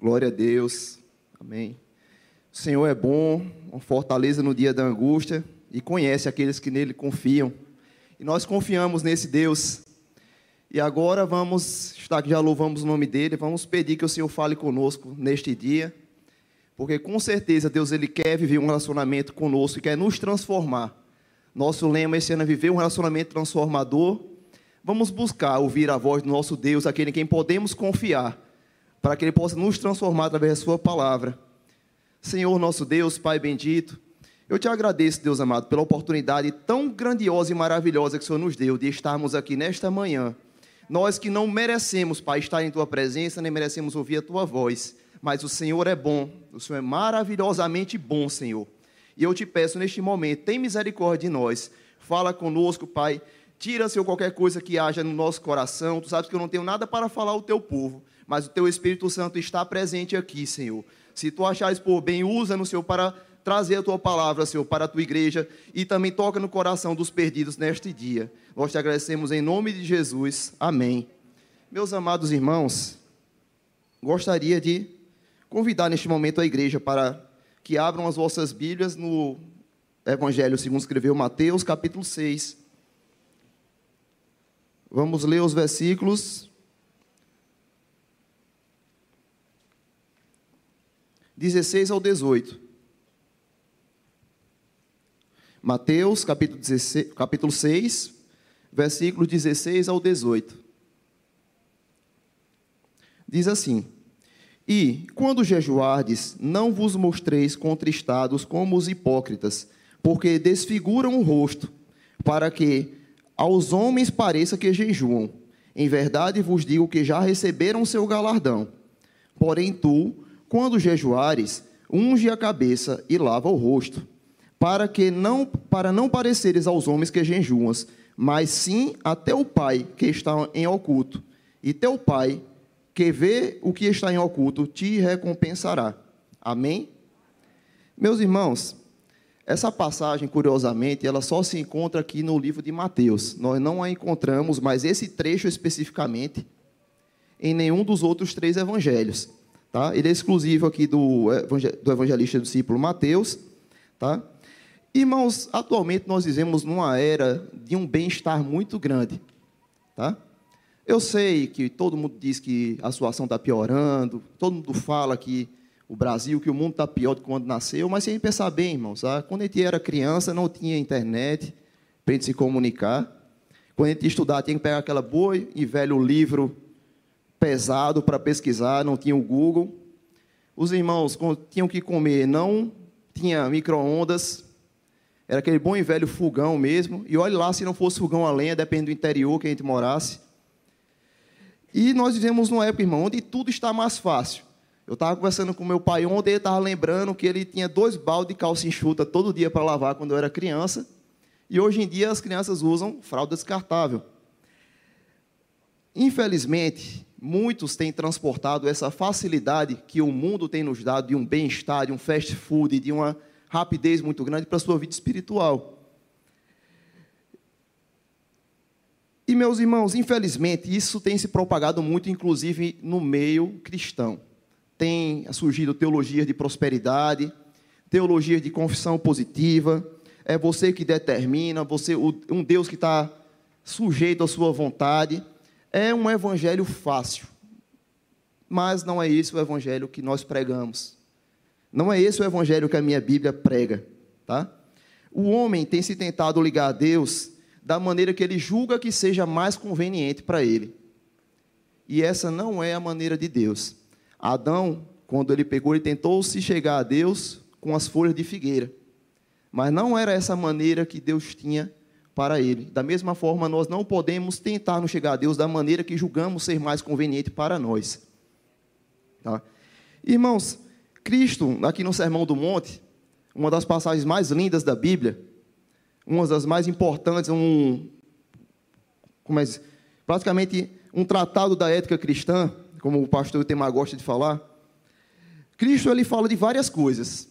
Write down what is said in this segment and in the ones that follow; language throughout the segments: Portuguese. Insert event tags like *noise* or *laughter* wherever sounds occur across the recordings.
Glória a Deus. Amém. O Senhor é bom, uma fortaleza no dia da angústia e conhece aqueles que nele confiam. E nós confiamos nesse Deus. E agora vamos, está que já louvamos o nome dele, vamos pedir que o Senhor fale conosco neste dia. Porque com certeza Deus ele quer viver um relacionamento conosco e quer nos transformar. Nosso lema esse ano é viver um relacionamento transformador. Vamos buscar ouvir a voz do nosso Deus, aquele em quem podemos confiar para que Ele possa nos transformar através da Sua palavra. Senhor, nosso Deus, Pai bendito, eu te agradeço, Deus amado, pela oportunidade tão grandiosa e maravilhosa que o Senhor nos deu de estarmos aqui nesta manhã. Nós que não merecemos, Pai, estar em Tua presença, nem merecemos ouvir a Tua voz, mas o Senhor é bom, o Senhor é maravilhosamente bom, Senhor. E eu te peço neste momento, tem misericórdia de nós, fala conosco, Pai, tira, Senhor, qualquer coisa que haja no nosso coração, Tu sabes que eu não tenho nada para falar ao Teu povo, mas o teu Espírito Santo está presente aqui, Senhor. Se tu achares por bem, usa no Senhor para trazer a tua palavra, Senhor, para a tua igreja e também toca no coração dos perdidos neste dia. Nós te agradecemos em nome de Jesus. Amém. Meus amados irmãos, gostaria de convidar neste momento a igreja para que abram as vossas Bíblias no Evangelho segundo escreveu Mateus, capítulo 6. Vamos ler os versículos 16 ao 18. Mateus, capítulo, 16, capítulo 6, versículos 16 ao 18. Diz assim: E, quando jejuardes, não vos mostreis contristados como os hipócritas, porque desfiguram o rosto, para que aos homens pareça que jejuam. Em verdade vos digo que já receberam seu galardão. Porém, tu, quando jejuares, unge a cabeça e lava o rosto, para que não para não pareceres aos homens que jejuas, mas sim a teu pai que está em oculto. E teu pai, que vê o que está em oculto, te recompensará. Amém? Meus irmãos, essa passagem, curiosamente, ela só se encontra aqui no livro de Mateus. Nós não a encontramos, mas esse trecho especificamente, em nenhum dos outros três evangelhos. Tá? Ele é exclusivo aqui do, do evangelista discípulo Mateus. Tá? Irmãos, atualmente nós vivemos numa era de um bem-estar muito grande. Tá? Eu sei que todo mundo diz que a situação está piorando, todo mundo fala que o Brasil, que o mundo está pior do que quando nasceu, mas sem pensar bem, irmãos, tá? quando a gente era criança não tinha internet para a gente se comunicar. Quando a gente estudar, tinha que pegar aquela boa e velho livro pesado para pesquisar, não tinha o Google. Os irmãos tinham que comer, não tinha micro-ondas, era aquele bom e velho fogão mesmo. E olhe lá se não fosse fogão a lenha, depende do interior que a gente morasse. E nós vivemos numa época, irmão, onde tudo está mais fácil. Eu estava conversando com meu pai ontem, ele estava lembrando que ele tinha dois baldes de calça enxuta todo dia para lavar quando eu era criança. E hoje em dia as crianças usam fralda descartável. Infelizmente, muitos têm transportado essa facilidade que o mundo tem nos dado de um bem-estar, de um fast food, de uma rapidez muito grande para a sua vida espiritual. E, meus irmãos, infelizmente, isso tem se propagado muito, inclusive no meio cristão. Tem surgido teologias de prosperidade, teologias de confissão positiva, é você que determina, você um Deus que está sujeito à sua vontade. É um evangelho fácil, mas não é esse o evangelho que nós pregamos. Não é esse o evangelho que a minha Bíblia prega, tá? O homem tem se tentado ligar a Deus da maneira que ele julga que seja mais conveniente para ele. E essa não é a maneira de Deus. Adão, quando ele pegou, ele tentou se chegar a Deus com as folhas de figueira. Mas não era essa maneira que Deus tinha para Ele. Da mesma forma, nós não podemos tentar nos chegar a Deus da maneira que julgamos ser mais conveniente para nós. Tá? Irmãos, Cristo, aqui no Sermão do Monte, uma das passagens mais lindas da Bíblia, uma das mais importantes, um, como é, praticamente um tratado da ética cristã, como o pastor Temar gosta de falar. Cristo ele fala de várias coisas.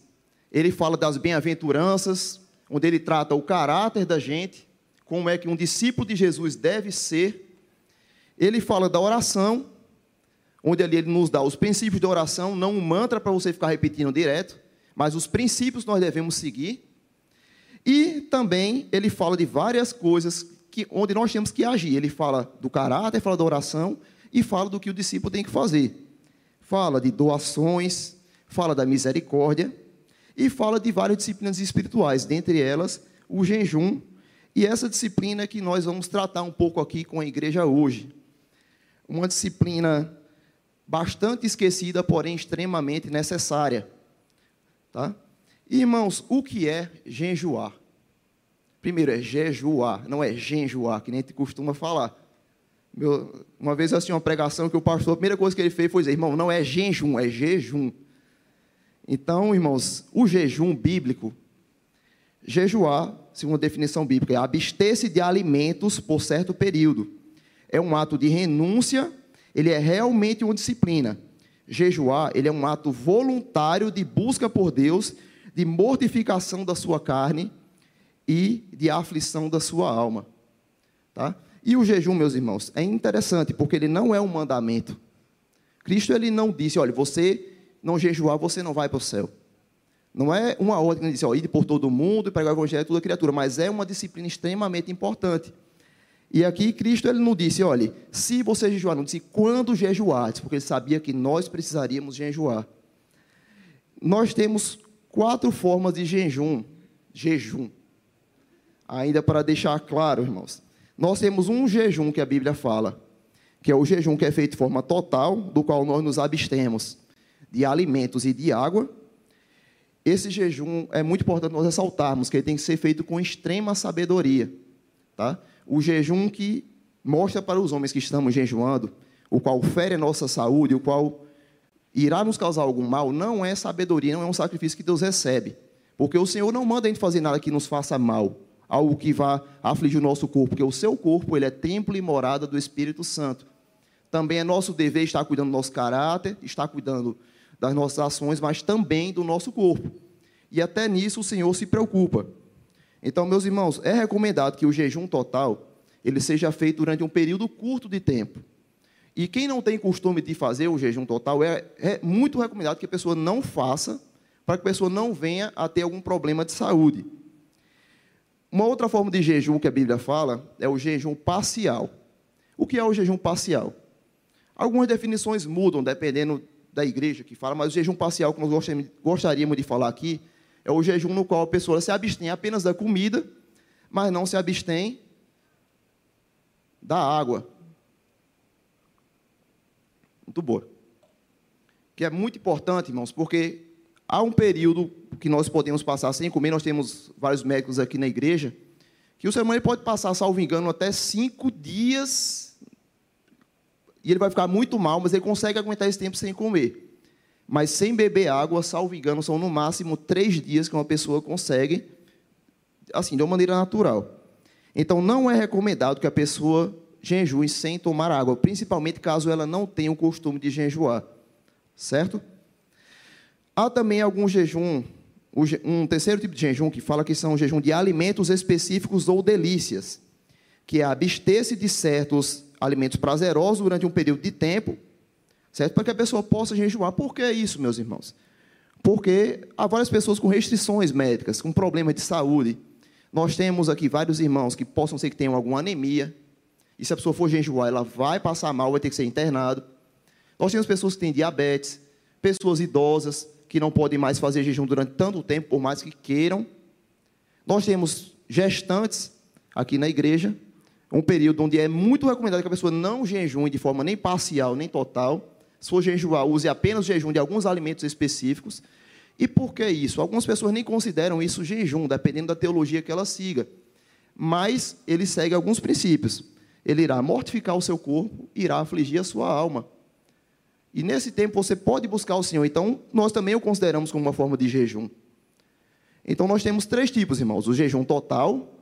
Ele fala das bem-aventuranças, onde ele trata o caráter da gente, como é que um discípulo de Jesus deve ser. Ele fala da oração, onde ali ele nos dá os princípios de oração, não um mantra para você ficar repetindo direto, mas os princípios nós devemos seguir. E também ele fala de várias coisas que, onde nós temos que agir. Ele fala do caráter, fala da oração e fala do que o discípulo tem que fazer. Fala de doações, fala da misericórdia e fala de várias disciplinas espirituais, dentre elas o jejum. E essa disciplina que nós vamos tratar um pouco aqui com a igreja hoje. Uma disciplina bastante esquecida, porém extremamente necessária. Tá? Irmãos, o que é jejuar? Primeiro, é jejuar, não é genjuar, que nem gente costuma falar. Meu, uma vez eu assisti uma pregação que o pastor, a primeira coisa que ele fez foi dizer, irmão, não é jejum, é jejum. Então, irmãos, o jejum bíblico, jejuar, segundo a definição bíblica, é abster-se de alimentos por certo período. É um ato de renúncia, ele é realmente uma disciplina. Jejuar, ele é um ato voluntário de busca por Deus, de mortificação da sua carne e de aflição da sua alma. Tá? E o jejum, meus irmãos, é interessante, porque ele não é um mandamento. Cristo ele não disse, olha, você não jejuar, você não vai para o céu. Não é uma ordem que diz, ó, ir por todo mundo e pregar o evangelho a toda criatura, mas é uma disciplina extremamente importante. E aqui Cristo ele não disse, olha, se você jejuar, não disse quando jejuar, porque ele sabia que nós precisaríamos jejuar. Nós temos quatro formas de jejum, jejum. Ainda para deixar claro, irmãos. Nós temos um jejum que a Bíblia fala, que é o jejum que é feito de forma total, do qual nós nos abstemos de alimentos e de água. Esse jejum é muito importante nós ressaltarmos que ele tem que ser feito com extrema sabedoria, tá? O jejum que mostra para os homens que estamos jejuando, o qual fere a nossa saúde, o qual irá nos causar algum mal, não é sabedoria, não é um sacrifício que Deus recebe. Porque o Senhor não manda a gente fazer nada que nos faça mal, algo que vá afligir o nosso corpo, porque o seu corpo ele é templo e morada do Espírito Santo. Também é nosso dever estar cuidando do nosso caráter, estar cuidando das nossas ações, mas também do nosso corpo. E até nisso o Senhor se preocupa. Então, meus irmãos, é recomendado que o jejum total ele seja feito durante um período curto de tempo. E quem não tem costume de fazer o jejum total, é, é muito recomendado que a pessoa não faça, para que a pessoa não venha a ter algum problema de saúde. Uma outra forma de jejum que a Bíblia fala é o jejum parcial. O que é o jejum parcial? Algumas definições mudam dependendo da igreja que fala, mas o jejum parcial que nós gostaríamos de falar aqui é o jejum no qual a pessoa se abstém apenas da comida, mas não se abstém da água. Muito boa. Que é muito importante, irmãos, porque há um período que nós podemos passar sem comer. Nós temos vários médicos aqui na igreja que o ser humano pode passar, salvo engano, até cinco dias e ele vai ficar muito mal, mas ele consegue aguentar esse tempo sem comer. Mas sem beber água, salvo engano, são no máximo três dias que uma pessoa consegue, assim, de uma maneira natural. Então, não é recomendado que a pessoa jejue sem tomar água, principalmente caso ela não tenha o costume de jejuar, certo? Há também algum jejum, um terceiro tipo de jejum que fala que são jejum de alimentos específicos ou delícias, que é abster-se de certos alimentos prazerosos durante um período de tempo, certo? Para que a pessoa possa jejuar. Por que isso, meus irmãos? Porque há várias pessoas com restrições médicas, com problemas de saúde. Nós temos aqui vários irmãos que possam ser que tenham alguma anemia. E se a pessoa for jejuar, ela vai passar mal, vai ter que ser internado. Nós temos pessoas que têm diabetes, pessoas idosas que não podem mais fazer jejum durante tanto tempo, por mais que queiram. Nós temos gestantes aqui na igreja um período onde é muito recomendado que a pessoa não jejue de forma nem parcial, nem total. Se for jejuar, use apenas jejum de alguns alimentos específicos. E por que isso? Algumas pessoas nem consideram isso jejum, dependendo da teologia que ela siga. Mas ele segue alguns princípios. Ele irá mortificar o seu corpo, irá afligir a sua alma. E nesse tempo você pode buscar o Senhor. Então, nós também o consideramos como uma forma de jejum. Então, nós temos três tipos, irmãos: o jejum total,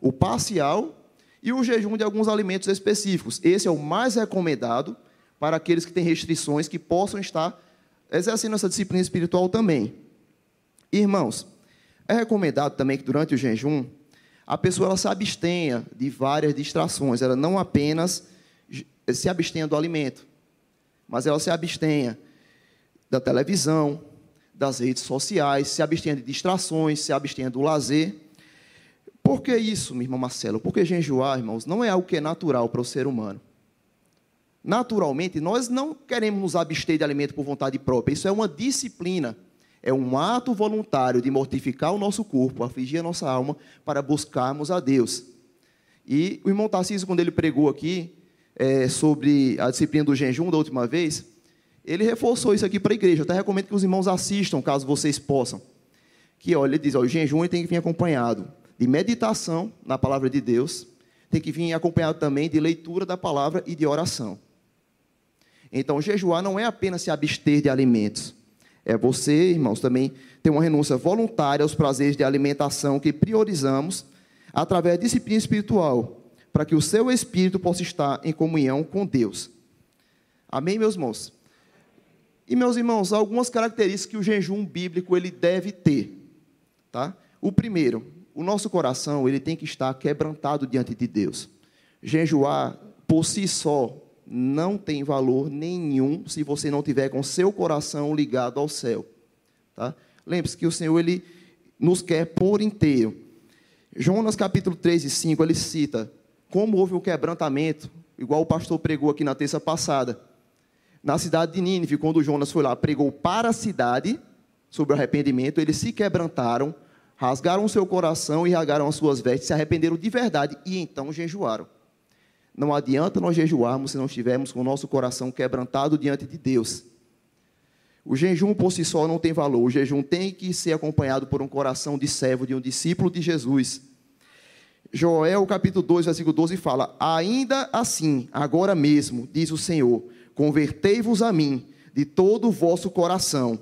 o parcial e o jejum de alguns alimentos específicos. Esse é o mais recomendado para aqueles que têm restrições, que possam estar exercendo essa disciplina espiritual também. Irmãos, é recomendado também que durante o jejum a pessoa ela se abstenha de várias distrações, ela não apenas se abstenha do alimento, mas ela se abstenha da televisão, das redes sociais, se abstenha de distrações, se abstenha do lazer. Por que isso, meu irmão Marcelo? Porque jejuar, irmãos, não é algo que é natural para o ser humano. Naturalmente, nós não queremos nos abster de alimento por vontade própria. Isso é uma disciplina. É um ato voluntário de mortificar o nonosso corpo, afligir a nossa alma, para buscarmos a Deus. E o irmão Tarcísio, quando ele pregou aqui é, sobre a disciplina do jejum da última vez, ele reforçou isso aqui para a igreja. Eu até recomendo que os irmãos assistam, caso vocês possam. Que olha, ele diz: ó, o jejum tem que vir acompanhado de meditação na palavra de Deus, tem que vir acompanhado também de leitura da palavra e de oração. Então, jejuar não é apenas se abster de alimentos. É você, irmãos, também ter uma renúncia voluntária aos prazeres de alimentação que priorizamos através da disciplina espiritual, para que o seu espírito possa estar em comunhão com Deus. Amém, meus irmãos? E, meus irmãos, algumas características que o jejum bíblico ele deve ter. Tá? O primeiro, o nosso coração ele tem que estar quebrantado diante de Deus. Jejuar, por si só, não tem valor nenhum se você não tiver com seu coração ligado ao céu. Tá? Lembre-se que o Senhor ele nos quer por inteiro. Jonas capítulo 3 e 5, ele cita como houve o quebrantamento, igual o pastor pregou aqui na terça passada. Na cidade de Nínive, quando Jonas foi lá, pregou para a cidade sobre o arrependimento, eles se quebrantaram, rasgaram o seu coração e rasgaram as suas vestes, se arrependeram de verdade e então jejuaram. Não adianta nós jejuarmos se não estivermos com o nosso coração quebrantado diante de Deus. O jejum por si só não tem valor. O jejum tem que ser acompanhado por um coração de servo, de um discípulo de Jesus. Joel, capítulo 2, versículo 12, fala: Ainda assim, agora mesmo, diz o Senhor, convertei-vos a mim de todo o vosso coração.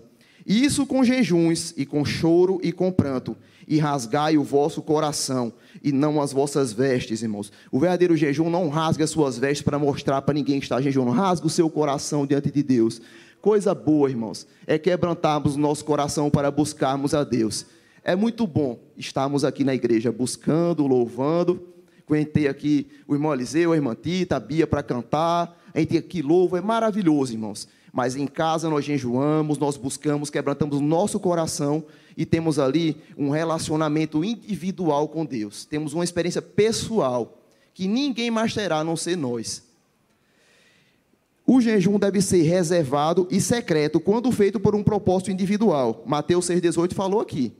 Isso com jejuns e com choro e com pranto, e rasgai o vosso coração e não as vossas vestes, irmãos. O verdadeiro jejum não rasga as suas vestes para mostrar para ninguém que está jejuando, rasga o seu coração diante de Deus. Coisa boa, irmãos, é quebrantarmos o nosso coração para buscarmos a Deus. É muito bom estarmos aqui na igreja buscando, louvando. Comentei aqui o irmão Eliseu, a irmã Tita, a Bia para cantar. A gente aqui louva, é maravilhoso, irmãos. Mas em casa nós jejuamos, nós buscamos, quebrantamos nosso coração e temos ali um relacionamento individual com Deus. Temos uma experiência pessoal que ninguém mais terá a não ser nós. O jejum deve ser reservado e secreto quando feito por um propósito individual. Mateus 6,18 falou aqui.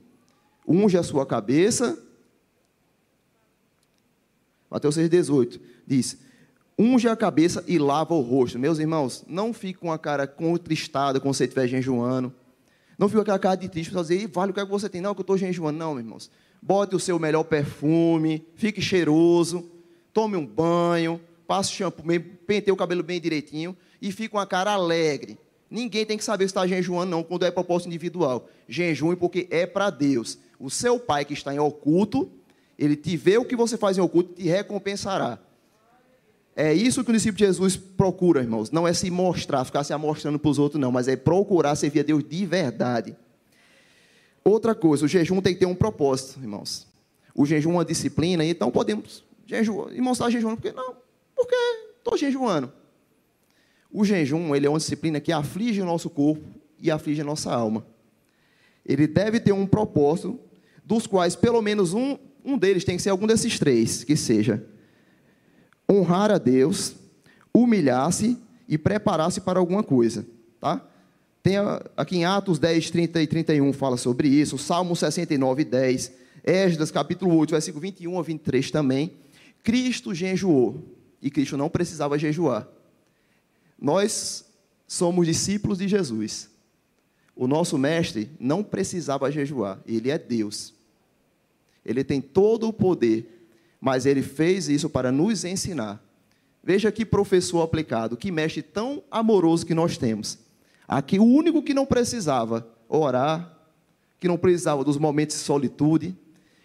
Unge a sua cabeça. Mateus 6,18 diz: Unge a cabeça e lava o rosto. Meus irmãos, não fique com a cara contristada quando você estiver jejuando. Não fica aquela cara de triste para dizer, vale o que, é que você tem. Não, que eu estou jejuando. Não, irmãos. Bote o seu melhor perfume, fique cheiroso, tome um banho, passe shampoo, penteie o cabelo bem direitinho e fique com a cara alegre. Ninguém tem que saber se está jejuando, não, quando é propósito individual. Jejum porque é para Deus. O seu pai que está em oculto, ele te vê o que você faz em oculto e te recompensará. É isso que o discípulo de Jesus procura, irmãos. Não é se mostrar, ficar se amostrando para os outros, não, mas é procurar servir a Deus de verdade. Outra coisa, o jejum tem que ter um propósito, irmãos. O jejum é uma disciplina, então podemos jejuar. Irmãos, está jejuando por quê? Não, porque estou jejuando. O jejum, ele é uma disciplina que aflige o nosso corpo e aflige a nossa alma. Ele deve ter um propósito, dos quais pelo menos um, um deles tem que ser algum desses três, que seja honrar a Deus, humilhar-se e preparar-se para alguma coisa, tá? Tem aqui em Atos 10, 30 e 31 fala sobre isso, Salmo 69, 10, Esdras capítulo 8, versículo 21 a 23 também. Cristo jejuou e Cristo não precisava jejuar. Nós somos discípulos de Jesus. O nosso mestre não precisava jejuar, ele é Deus. Ele tem todo o poder mas ele fez isso para nos ensinar. Veja que professor aplicado, que mestre tão amoroso que nós temos. Aqui o único que não precisava orar, que não precisava dos momentos de solitude,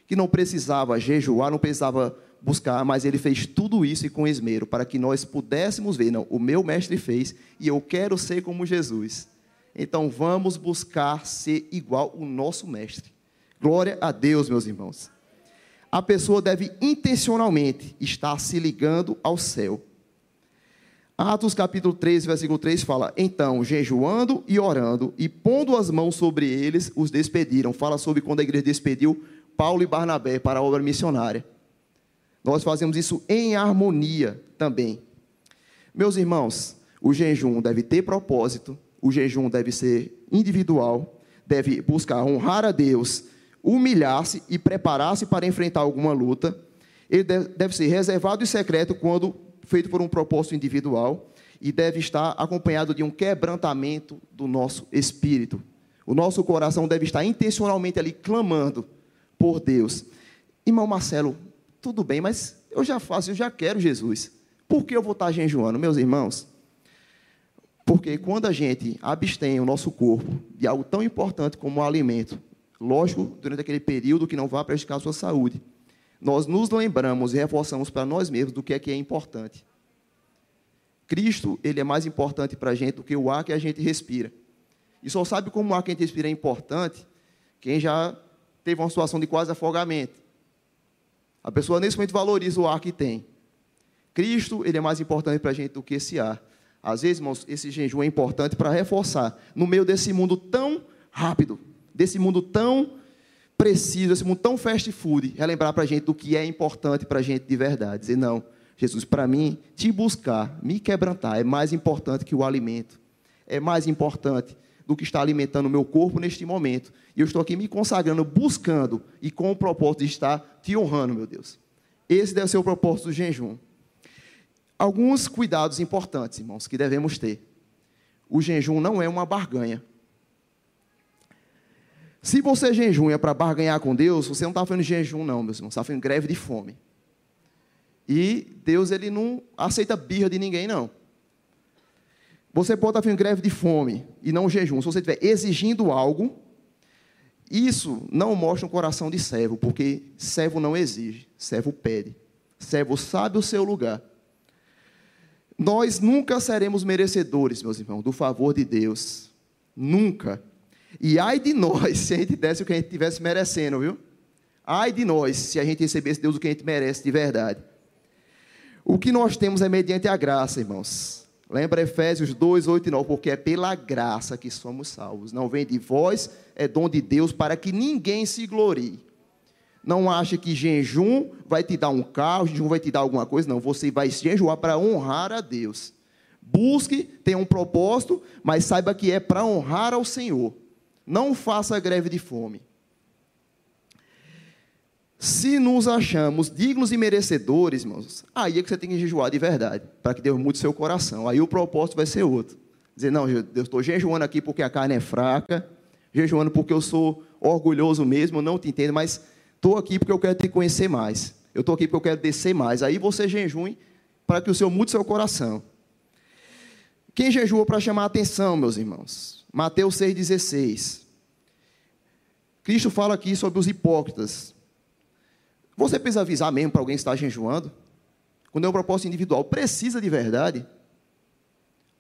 que não precisava jejuar, não precisava buscar, mas ele fez tudo isso e com esmero, para que nós pudéssemos ver, não, o meu mestre fez e eu quero ser como Jesus. Então vamos buscar ser igual o nosso mestre. Glória a Deus, meus irmãos a pessoa deve intencionalmente estar se ligando ao céu. Atos capítulo 13, versículo 3 fala: Então, jejuando e orando, e pondo as mãos sobre eles, os despediram. Fala sobre quando a igreja despediu Paulo e Barnabé para a obra missionária. Nós fazemos isso em harmonia também. Meus irmãos, o jejum deve ter propósito, o jejum deve ser individual, deve buscar honrar a Deus, humilhar-se e preparar-se para enfrentar alguma luta. Ele deve ser reservado e secreto quando feito por um propósito individual e deve estar acompanhado de um quebrantamento do nosso espírito. O nosso coração deve estar intencionalmente ali clamando por Deus. Irmão Marcelo, tudo bem, mas eu já faço, eu já quero Jesus. Por que eu vou estar jejuando, meus irmãos? Porque quando a gente abstém o nosso corpo de algo tão importante como o alimento, lógico, durante aquele período que não vá prejudicar a sua saúde, nós nos lembramos e reforçamos para nós mesmos do que é que é importante. Cristo, ele é mais importante para a gente do que o ar que a gente respira. E só sabe como o ar que a gente respira é importante quem já teve uma situação de quase afogamento. A pessoa nesse momento valoriza o ar que tem. Cristo, ele é mais importante para a gente do que esse ar. Às vezes, irmãos, esse jejum é importante para reforçar, no meio desse mundo tão rápido, desse mundo tão preciso, esse mundo tão fast food, relembrar para a gente do que é importante para a gente de verdade. Dizer, não, Jesus, para mim, te buscar, me quebrantar, é mais importante que o alimento. É mais importante do que estar alimentando o meu corpo neste momento. E eu estou aqui me consagrando, buscando e com o propósito de estar te honrando, meu Deus. Esse deve ser o propósito do jejum. Alguns cuidados importantes, irmãos, que devemos ter. O jejum não é uma barganha. Se você jejunha para barganhar com Deus, você não está fazendo jejum, não, meus irmãos. Você está fazendo greve de fome. E Deus ele não aceita birra de ninguém, não. Você pode estar fazendo greve de fome e não jejum. Se você estiver exigindo algo, isso não mostra um coração de servo, porque servo não exige, servo pede. Servo sabe o seu lugar. Nós nunca seremos merecedores, meus irmãos, do favor de Deus. Nunca. E ai de nós se a gente desse o que a gente estivesse merecendo, viu? Ai de nós se a gente recebesse Deus o que a gente merece de verdade. O que nós temos é mediante a graça, irmãos. Lembra Efésios 2, 8 e 9, porque é pela graça que somos salvos. Não vem de vós, é dom de Deus, para que ninguém se glorie. Não ache que jejum vai te dar um carro, jejum vai te dar alguma coisa. Não, você vai jejuar para honrar a Deus. Busque, tenha um propósito, mas saiba que é para honrar ao Senhor. Não faça greve de fome. Se nos achamos dignos e merecedores, irmãos, aí é que você tem que jejuar de verdade, para que Deus mude seu coração. Aí o propósito vai ser outro. Dizer, não, eu estou jejuando aqui porque a carne é fraca, jejuando porque eu sou orgulhoso mesmo, não te entendo, mas estou aqui porque eu quero te conhecer mais. Eu estou aqui porque eu quero descer mais. Aí você jejue para que o Senhor mude seu coração. Quem jejua para chamar a atenção, meus irmãos? Mateus 6,16. Cristo fala aqui sobre os hipócritas. Você precisa avisar mesmo para alguém que está jejuando? Quando é um propósito individual, precisa de verdade?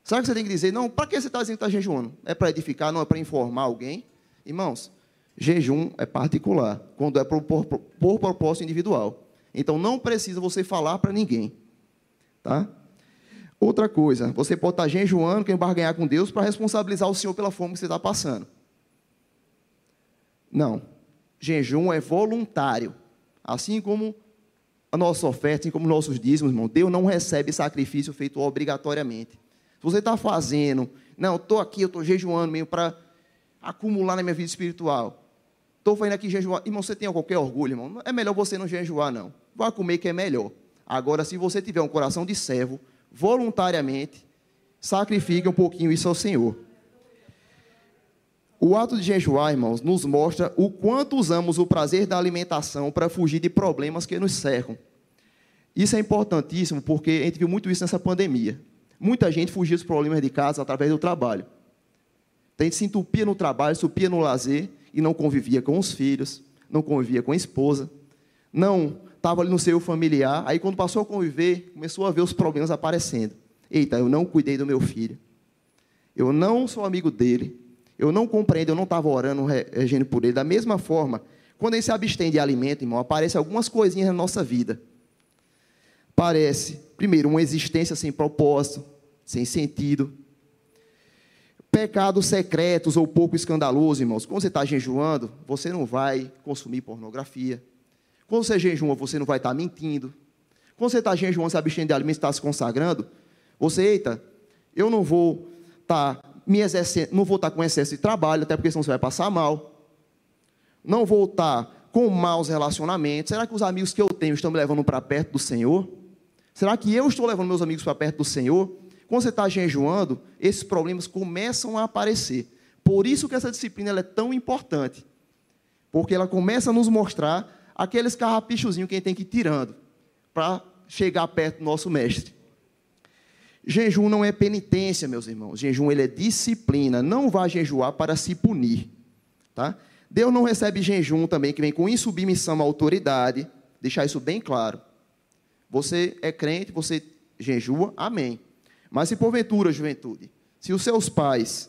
Sabe que você tem que dizer, não, para que você está dizendo que está jejuando? É para edificar, não é para informar alguém? Irmãos, jejum é particular, quando é por, por, por propósito individual. Então não precisa você falar para ninguém. Tá? Outra coisa, você pode estar jejuando, quem barganhar com Deus, para responsabilizar o Senhor pela fome que você está passando. Não. Jejum é voluntário. Assim como a nossa oferta, assim como nossos dízimos, irmão, Deus não recebe sacrifício feito obrigatoriamente. Se você está fazendo, não, estou aqui, eu estou jejuando mesmo para acumular na minha vida espiritual. Estou fazendo aqui jejuar. Irmão, você tem qualquer orgulho, irmão? É melhor você não jejuar, não. Vá comer que é melhor. Agora, se você tiver um coração de servo, voluntariamente, sacrifique um pouquinho isso ao Senhor. O ato de jejuar, irmãos, nos mostra o quanto usamos o prazer da alimentação para fugir de problemas que nos cercam. Isso é importantíssimo porque a gente viu muito isso nessa pandemia. Muita gente fugia dos problemas de casa através do trabalho. A gente se entupia no trabalho, se entupia no lazer e não convivia com os filhos, não convivia com a esposa, não estava ali no seu familiar. Aí, quando passou a conviver, começou a ver os problemas aparecendo. Eita, eu não cuidei do meu filho. Eu não sou amigo dele. Eu não compreendo, eu não estava orando, regendo por ele. Da mesma forma, quando ele se abstém de alimento, irmão, aparecem algumas coisinhas na nossa vida. Parece, primeiro, uma existência sem propósito, sem sentido. Pecados secretos ou pouco escandalosos, irmãos. Quando você está jejuando, você não vai consumir pornografia. Quando você jejua, você não vai estar mentindo. Quando você está jejuando, se abstendo de alimentos, está se consagrando, você, eita, eu não vou estar tá me exercendo, não vou estar tá com excesso de trabalho, até porque senão você vai passar mal. Não vou estar tá com maus relacionamentos. Será que os amigos que eu tenho estão me levando para perto do Senhor? Será que eu estou levando meus amigos para perto do Senhor? Quando você está jejuando, esses problemas começam a aparecer. Por isso que essa disciplina é tão importante. Porque ela começa a nos mostrar aqueles carrapichozinhos que a gente tem que ir tirando para chegar perto do nosso mestre. Jejum não é penitência, meus irmãos. Jejum ele é disciplina. Não vá jejuar para se punir, tá? Deus não recebe jejum também que vem com insubmissão à autoridade. Deixar isso bem claro. Você é crente, você jejua, amém. Mas se porventura, juventude, se os seus pais,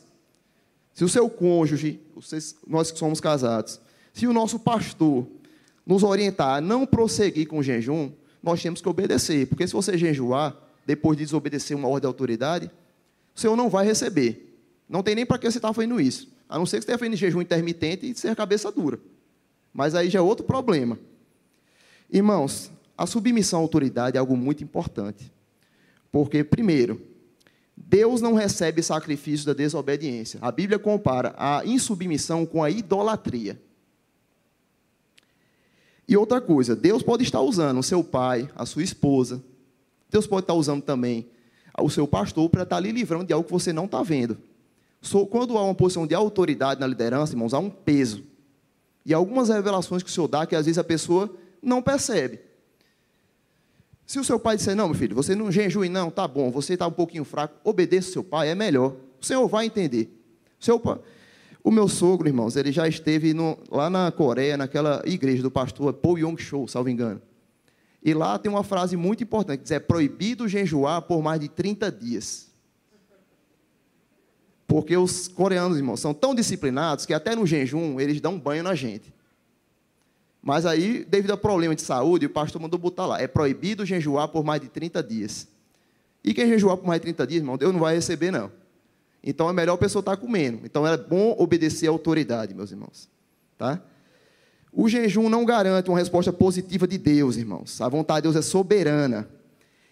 se o seu cônjuge, vocês, nós que somos casados, se o nosso pastor nos orientar a não prosseguir com o jejum, nós temos que obedecer. Porque se você jejuar, depois de desobedecer uma ordem de autoridade, o Senhor não vai receber. Não tem nem para que você está fazendo isso. A não ser que você esteja fazendo jejum intermitente e ser cabeça dura. Mas aí já é outro problema. Irmãos, a submissão à autoridade é algo muito importante. Porque, primeiro, Deus não recebe sacrifício da desobediência. A Bíblia compara a insubmissão com a idolatria. E outra coisa, Deus pode estar usando o seu pai, a sua esposa. Deus pode estar usando também o seu pastor para estar lhe livrando de algo que você não está vendo. Quando há uma posição de autoridade na liderança, irmãos, há um peso. E algumas revelações que o Senhor dá que às vezes a pessoa não percebe. Se o seu pai disser, não, meu filho, você não jejue, não, tá bom, você está um pouquinho fraco, obedeça o seu pai, é melhor. O Senhor vai entender. Seu, o meu sogro, irmãos, ele já esteve no, lá na Coreia, naquela igreja do pastor Paul Yong Cho, salvo engano. E lá tem uma frase muito importante, que diz, é proibido jejuar por mais de 30 dias. Porque os coreanos, irmãos, são tão disciplinados que até no jejum eles dão um banho na gente. Mas aí, devido a problema de saúde, o pastor mandou botar lá: é proibido jejuar por mais de 30 dias. E quem jejuar por mais de 30 dias, irmão, Deus não vai receber, não. Então é melhor a pessoa estar comendo. Então é bom obedecer à autoridade, meus irmãos. Tá? O jejum não garante uma resposta positiva de Deus, irmãos. A vontade de Deus é soberana.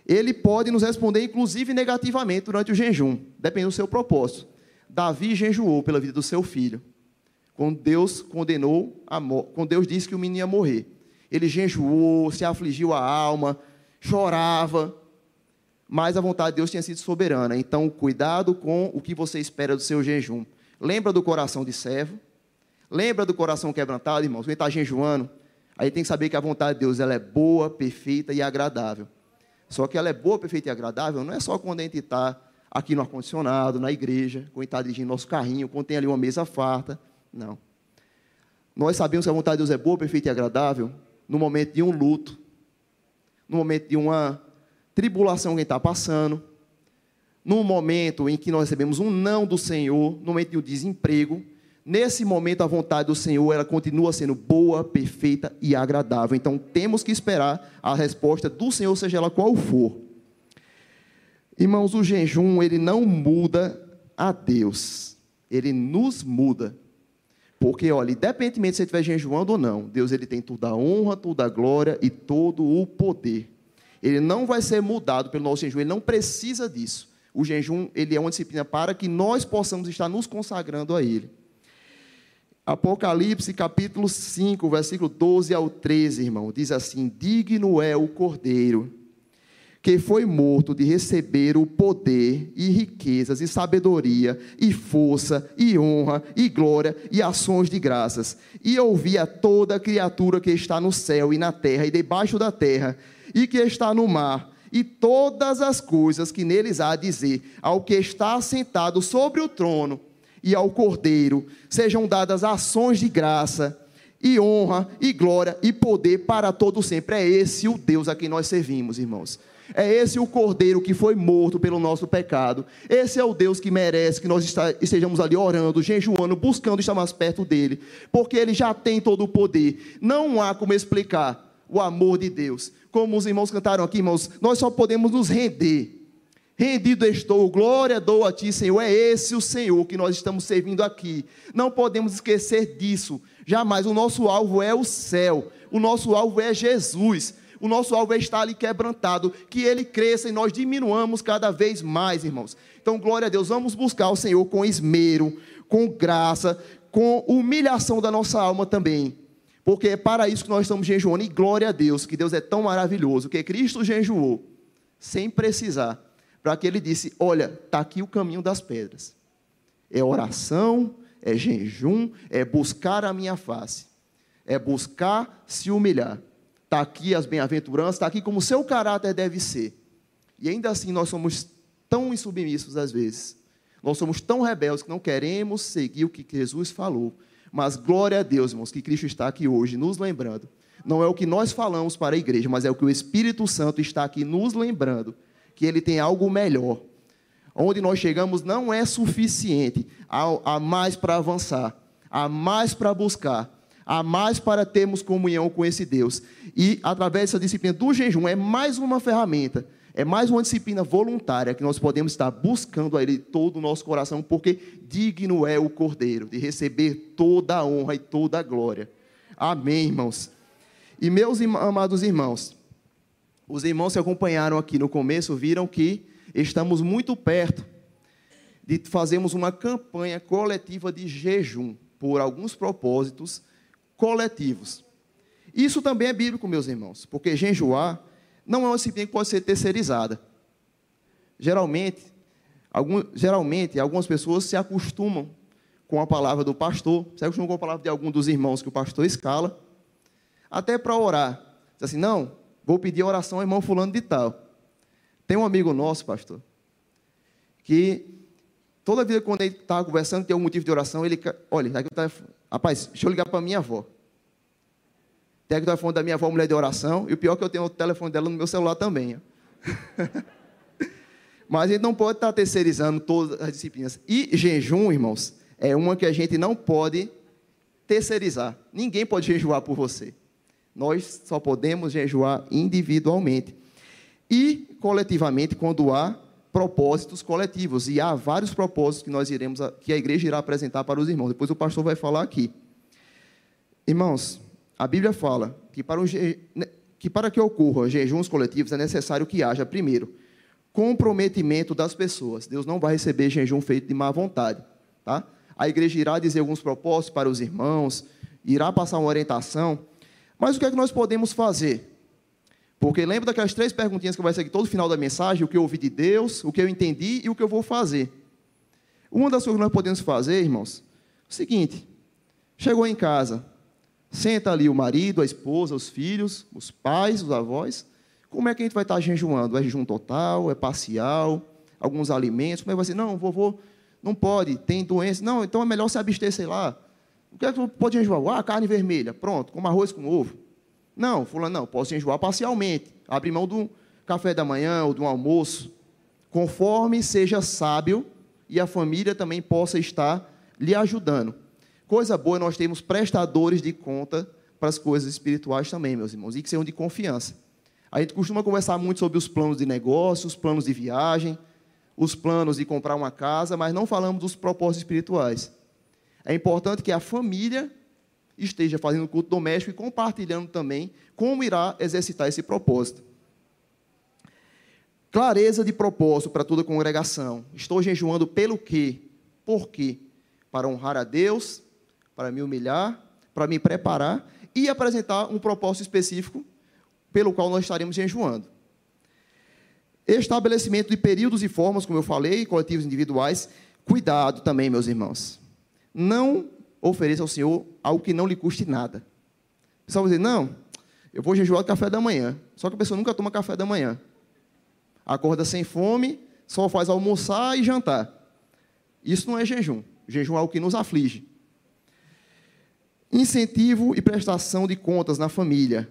Ele pode nos responder, inclusive, negativamente durante o jejum, depende do seu propósito. Davi jejuou pela vida do seu filho. Quando Deus condenou, a quando Deus disse que o menino ia morrer. Ele jejuou, se afligiu a alma, chorava, mas a vontade de Deus tinha sido soberana. Então, cuidado com o que você espera do seu jejum. Lembra do coração de servo? Lembra do coração quebrantado, irmãos? Quem está jejuando, aí tem que saber que a vontade de Deus ela é boa, perfeita e agradável. Só que ela é boa, perfeita e agradável não é só quando a gente está aqui no ar-condicionado, na igreja, quando está dirigindo nosso carrinho, quando tem ali uma mesa farta. Não. Nós sabemos que a vontade de Deus é boa, perfeita e agradável no momento de um luto, no momento de uma tribulação que está passando, no momento em que nós recebemos um não do Senhor, no momento um desemprego. Nesse momento, a vontade do Senhor ela continua sendo boa, perfeita e agradável. Então, temos que esperar a resposta do Senhor, seja ela qual for. Irmãos, o jejum, ele não muda a Deus, ele nos muda. Porque, olha, independentemente se você estiver jejuando ou não, Deus ele tem toda a honra, toda a glória e todo o poder. Ele não vai ser mudado pelo nosso jejum, ele não precisa disso. O jejum, ele é uma disciplina para que nós possamos estar nos consagrando a ele. Apocalipse capítulo 5, versículo 12 ao 13, irmão, diz assim: Digno é o cordeiro que foi morto de receber o poder e riquezas e sabedoria e força e honra e glória e ações de graças. E ouvi a toda criatura que está no céu e na terra e debaixo da terra e que está no mar e todas as coisas que neles há a dizer ao que está sentado sobre o trono e ao Cordeiro sejam dadas ações de graça e honra e glória e poder para todo sempre. É esse o Deus a quem nós servimos, irmãos. É esse o cordeiro que foi morto pelo nosso pecado. Esse é o Deus que merece que nós estejamos ali orando, jejuando, buscando estar mais perto dele, porque ele já tem todo o poder. Não há como explicar o amor de Deus. Como os irmãos cantaram aqui, irmãos, nós só podemos nos render Rendido estou, glória dou a ti, Senhor. É esse o Senhor que nós estamos servindo aqui. Não podemos esquecer disso. Jamais. O nosso alvo é o céu. O nosso alvo é Jesus. O nosso alvo é estar ali quebrantado. Que ele cresça e nós diminuamos cada vez mais, irmãos. Então, glória a Deus. Vamos buscar o Senhor com esmero, com graça, com humilhação da nossa alma também. Porque é para isso que nós estamos jejuando. E glória a Deus, que Deus é tão maravilhoso, que Cristo jejuou, sem precisar para que ele disse: Olha, está aqui o caminho das pedras. É oração, é jejum, é buscar a minha face, é buscar se humilhar. Está aqui as bem-aventuranças, está aqui como o seu caráter deve ser. E ainda assim nós somos tão insubmissos às vezes. Nós somos tão rebeldes que não queremos seguir o que Jesus falou. Mas glória a Deus, irmãos, que Cristo está aqui hoje nos lembrando. Não é o que nós falamos para a igreja, mas é o que o Espírito Santo está aqui nos lembrando que ele tem algo melhor. Onde nós chegamos não é suficiente, há, há mais para avançar, há mais para buscar, há mais para termos comunhão com esse Deus. E através dessa disciplina do jejum é mais uma ferramenta, é mais uma disciplina voluntária que nós podemos estar buscando a Ele todo o nosso coração, porque digno é o Cordeiro de receber toda a honra e toda a glória. Amém, irmãos. E meus amados irmãos, os irmãos que acompanharam aqui no começo viram que estamos muito perto de fazermos uma campanha coletiva de jejum por alguns propósitos coletivos. Isso também é bíblico, meus irmãos, porque jejuar não é uma disciplina que pode ser terceirizada. Geralmente, algum, geralmente algumas pessoas se acostumam com a palavra do pastor, se acostumam com a palavra de algum dos irmãos que o pastor escala, até para orar. Diz assim, não, vou pedir oração ao irmão fulano de tal. Tem um amigo nosso, pastor, que toda vida quando ele estava conversando, tem um motivo de oração, ele, olha, tá aqui telefone. rapaz, deixa eu ligar para minha avó. Tem aqui o telefone da minha avó, mulher de oração, e o pior é que eu tenho o telefone dela no meu celular também. *laughs* Mas a gente não pode estar terceirizando todas as disciplinas. E jejum, irmãos, é uma que a gente não pode terceirizar. Ninguém pode jejuar por você. Nós só podemos jejuar individualmente. E coletivamente, quando há propósitos coletivos. E há vários propósitos que nós iremos, que a igreja irá apresentar para os irmãos. Depois o pastor vai falar aqui. Irmãos, a Bíblia fala que para, né, que para que ocorra jejuns coletivos é necessário que haja, primeiro, comprometimento das pessoas. Deus não vai receber jejum feito de má vontade. Tá? A igreja irá dizer alguns propósitos para os irmãos, irá passar uma orientação, mas o que é que nós podemos fazer? Porque lembra daquelas três perguntinhas que vai aqui todo final da mensagem: o que eu ouvi de Deus, o que eu entendi e o que eu vou fazer. Uma das coisas que nós podemos fazer, irmãos, é o seguinte: chegou em casa, senta ali o marido, a esposa, os filhos, os pais, os avós. Como é que a gente vai estar jejuando? É jejum total? É parcial? Alguns alimentos? Como é que vai ser? Não, vovô, não pode, tem doença. Não, então é melhor se abster, sei lá, o que é que pode enjoar? Ah, carne vermelha. Pronto, como arroz com ovo. Não, fulano, não, posso enjoar parcialmente. Abrir mão do café da manhã ou do almoço. Conforme seja sábio e a família também possa estar lhe ajudando. Coisa boa, nós temos prestadores de conta para as coisas espirituais também, meus irmãos, e que sejam de confiança. A gente costuma conversar muito sobre os planos de negócio, os planos de viagem, os planos de comprar uma casa, mas não falamos dos propósitos espirituais. É importante que a família esteja fazendo culto doméstico e compartilhando também como irá exercitar esse propósito. Clareza de propósito para toda a congregação. Estou jejuando pelo quê? Por quê? Para honrar a Deus, para me humilhar, para me preparar e apresentar um propósito específico pelo qual nós estaremos jejuando. Estabelecimento de períodos e formas, como eu falei, coletivos individuais. Cuidado também, meus irmãos não ofereça ao Senhor algo que não lhe custe nada. O pessoal vai dizer, não, eu vou jejuar café da manhã. Só que a pessoa nunca toma café da manhã. Acorda sem fome, só faz almoçar e jantar. Isso não é jejum. Jejum é algo que nos aflige. Incentivo e prestação de contas na família.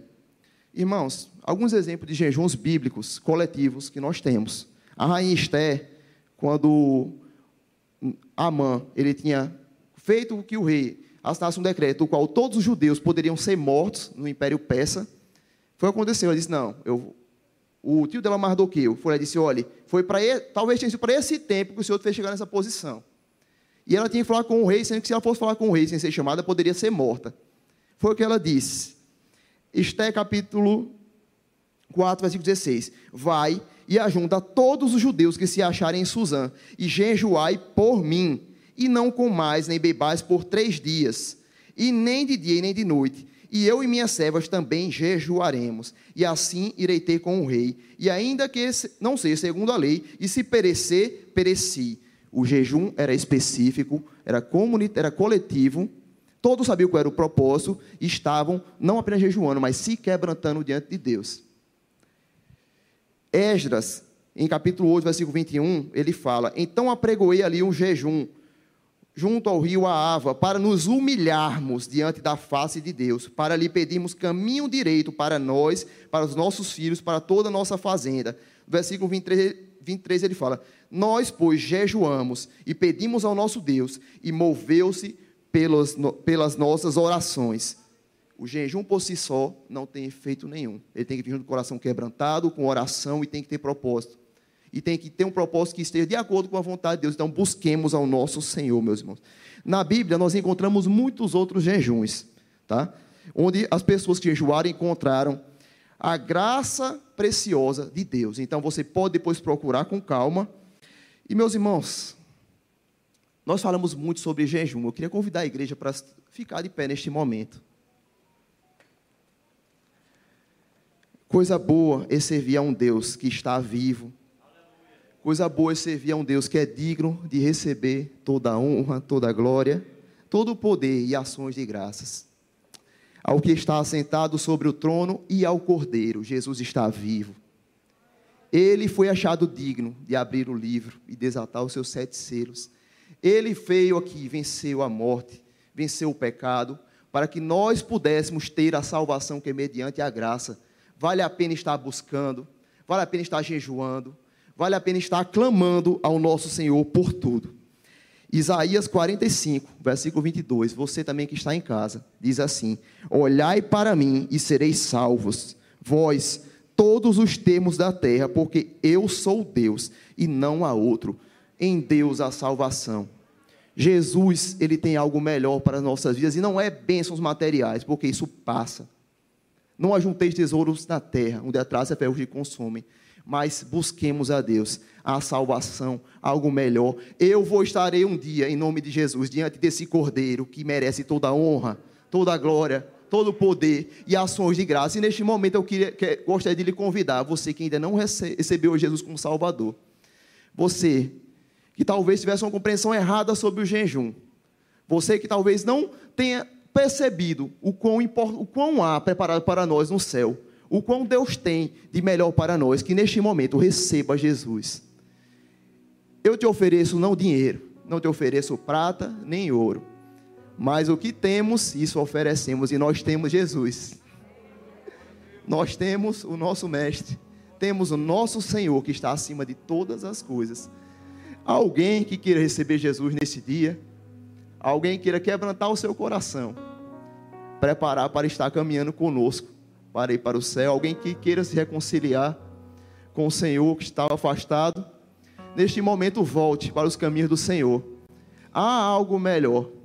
Irmãos, alguns exemplos de jejuns bíblicos coletivos que nós temos. A rainha Esther, quando Amã, ele tinha feito que o rei assinasse um decreto, o qual todos os judeus poderiam ser mortos no Império Persa, foi o que aconteceu. Ele disse: Não, eu o tio dela Mardoqueu foi lá e disse: olha, foi para talvez tenha sido para esse tempo que o senhor fez chegar nessa posição. E ela tinha que falar com o rei, sendo que se ela fosse falar com o rei sem ser chamada, poderia ser morta. Foi o que ela disse. Esté capítulo 4, versículo 16. Vai e ajunta todos os judeus que se acharem em Suzã, e jejuai por mim, e não comais nem bebais por três dias, e nem de dia e nem de noite, e eu e minhas servas também jejuaremos, e assim irei ter com o rei. E ainda que não seja segundo a lei, e se perecer, pereci. O jejum era específico, era, era coletivo, todos sabiam qual era o propósito, e estavam não apenas jejuando, mas se quebrantando diante de Deus. Esdras, em capítulo 8, versículo 21, ele fala: Então apregoei ali um jejum junto ao rio Aava, para nos humilharmos diante da face de Deus, para lhe pedirmos caminho direito para nós, para os nossos filhos, para toda a nossa fazenda. Versículo 23, 23 ele fala: Nós, pois, jejuamos e pedimos ao nosso Deus, e moveu-se pelas, pelas nossas orações. O jejum por si só não tem efeito nenhum. Ele tem que vir com o coração quebrantado, com oração e tem que ter propósito e tem que ter um propósito que esteja de acordo com a vontade de Deus. Então, busquemos ao nosso Senhor, meus irmãos. Na Bíblia, nós encontramos muitos outros jejuns, tá? Onde as pessoas que jejuaram encontraram a graça preciosa de Deus. Então, você pode depois procurar com calma. E, meus irmãos, nós falamos muito sobre jejum. Eu queria convidar a igreja para ficar de pé neste momento. Coisa boa é servir a um Deus que está vivo, Coisa boa é servir a um Deus que é digno de receber toda a honra, toda a glória, todo o poder e ações de graças. Ao que está assentado sobre o trono e ao Cordeiro, Jesus está vivo. Ele foi achado digno de abrir o livro e desatar os seus sete selos. Ele veio aqui, venceu a morte, venceu o pecado, para que nós pudéssemos ter a salvação que é mediante a graça. Vale a pena estar buscando, vale a pena estar jejuando, vale a pena estar clamando ao nosso Senhor por tudo. Isaías 45, versículo 22, você também que está em casa, diz assim: Olhai para mim e sereis salvos, vós, todos os termos da terra, porque eu sou Deus e não há outro. Em Deus a salvação. Jesus, ele tem algo melhor para as nossas vidas e não é bênçãos materiais, porque isso passa. Não ajunteis tesouros na terra, onde atrás é ferro que consomem mas busquemos a Deus, a salvação, algo melhor. Eu vou estarei um dia, em nome de Jesus, diante desse Cordeiro que merece toda a honra, toda a glória, todo poder e ações de graça. E neste momento eu queria, que, gostaria de lhe convidar, você que ainda não recebeu Jesus como Salvador, você que talvez tivesse uma compreensão errada sobre o jejum, você que talvez não tenha percebido o quão, o quão há preparado para nós no céu o quão Deus tem de melhor para nós, que neste momento receba Jesus. Eu te ofereço não dinheiro, não te ofereço prata nem ouro, mas o que temos, isso oferecemos, e nós temos Jesus. Nós temos o nosso Mestre, temos o nosso Senhor que está acima de todas as coisas. Alguém que queira receber Jesus nesse dia, alguém que queira quebrantar o seu coração, preparar para estar caminhando conosco para ir para o céu, alguém que queira se reconciliar com o Senhor que estava afastado, neste momento volte para os caminhos do Senhor. Há algo melhor,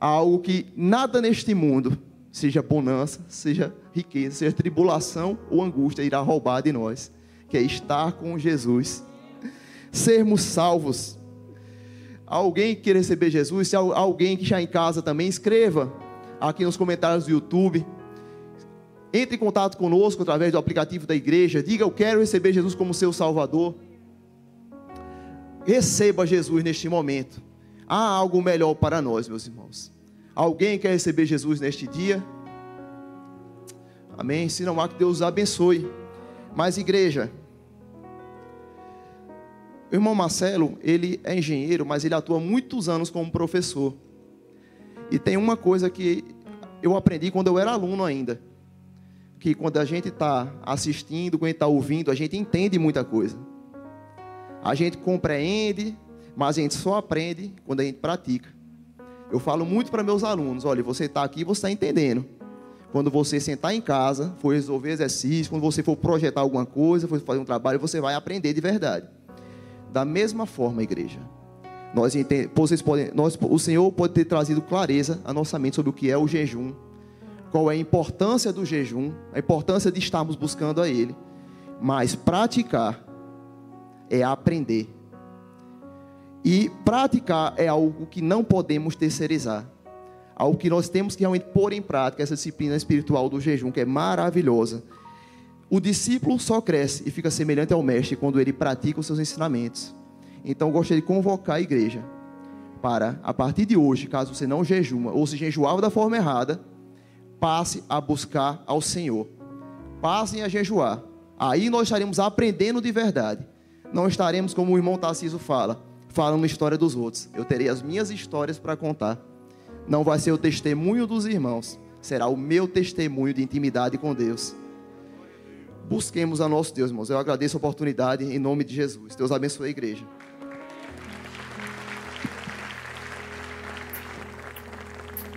há algo que nada neste mundo, seja bonança, seja riqueza, seja tribulação ou angústia, irá roubar de nós, que é estar com Jesus, sermos salvos. Alguém que quer receber Jesus, se alguém que está em casa também, escreva aqui nos comentários do YouTube entre em contato conosco através do aplicativo da igreja. Diga: Eu quero receber Jesus como seu Salvador. Receba Jesus neste momento. Há algo melhor para nós, meus irmãos. Alguém quer receber Jesus neste dia? Amém. Se não há, que Deus abençoe. Mas, igreja, o irmão Marcelo, ele é engenheiro, mas ele atua muitos anos como professor. E tem uma coisa que eu aprendi quando eu era aluno ainda que quando a gente está assistindo, quando está ouvindo, a gente entende muita coisa. A gente compreende, mas a gente só aprende quando a gente pratica. Eu falo muito para meus alunos: olha, você está aqui, você está entendendo. Quando você sentar em casa, for resolver exercício, quando você for projetar alguma coisa, for fazer um trabalho, você vai aprender de verdade. Da mesma forma, igreja, nós vocês podem, nós, o Senhor pode ter trazido clareza à nossa mente sobre o que é o jejum, qual é a importância do jejum, a importância de estarmos buscando a Ele. Mas praticar é aprender. E praticar é algo que não podemos terceirizar. Algo que nós temos que realmente pôr em prática, essa disciplina espiritual do jejum, que é maravilhosa. O discípulo só cresce e fica semelhante ao mestre quando ele pratica os seus ensinamentos. Então, gostaria de convocar a igreja para, a partir de hoje, caso você não jejuma ou se jejuava da forma errada, passe a buscar ao Senhor. Passem a jejuar. Aí nós estaremos aprendendo de verdade. Não estaremos, como o irmão Tarciso fala, falando história dos outros. Eu terei as minhas histórias para contar. Não vai ser o testemunho dos irmãos, será o meu testemunho de intimidade com Deus. Busquemos a nosso Deus, irmãos. Eu agradeço a oportunidade em nome de Jesus. Deus abençoe a igreja.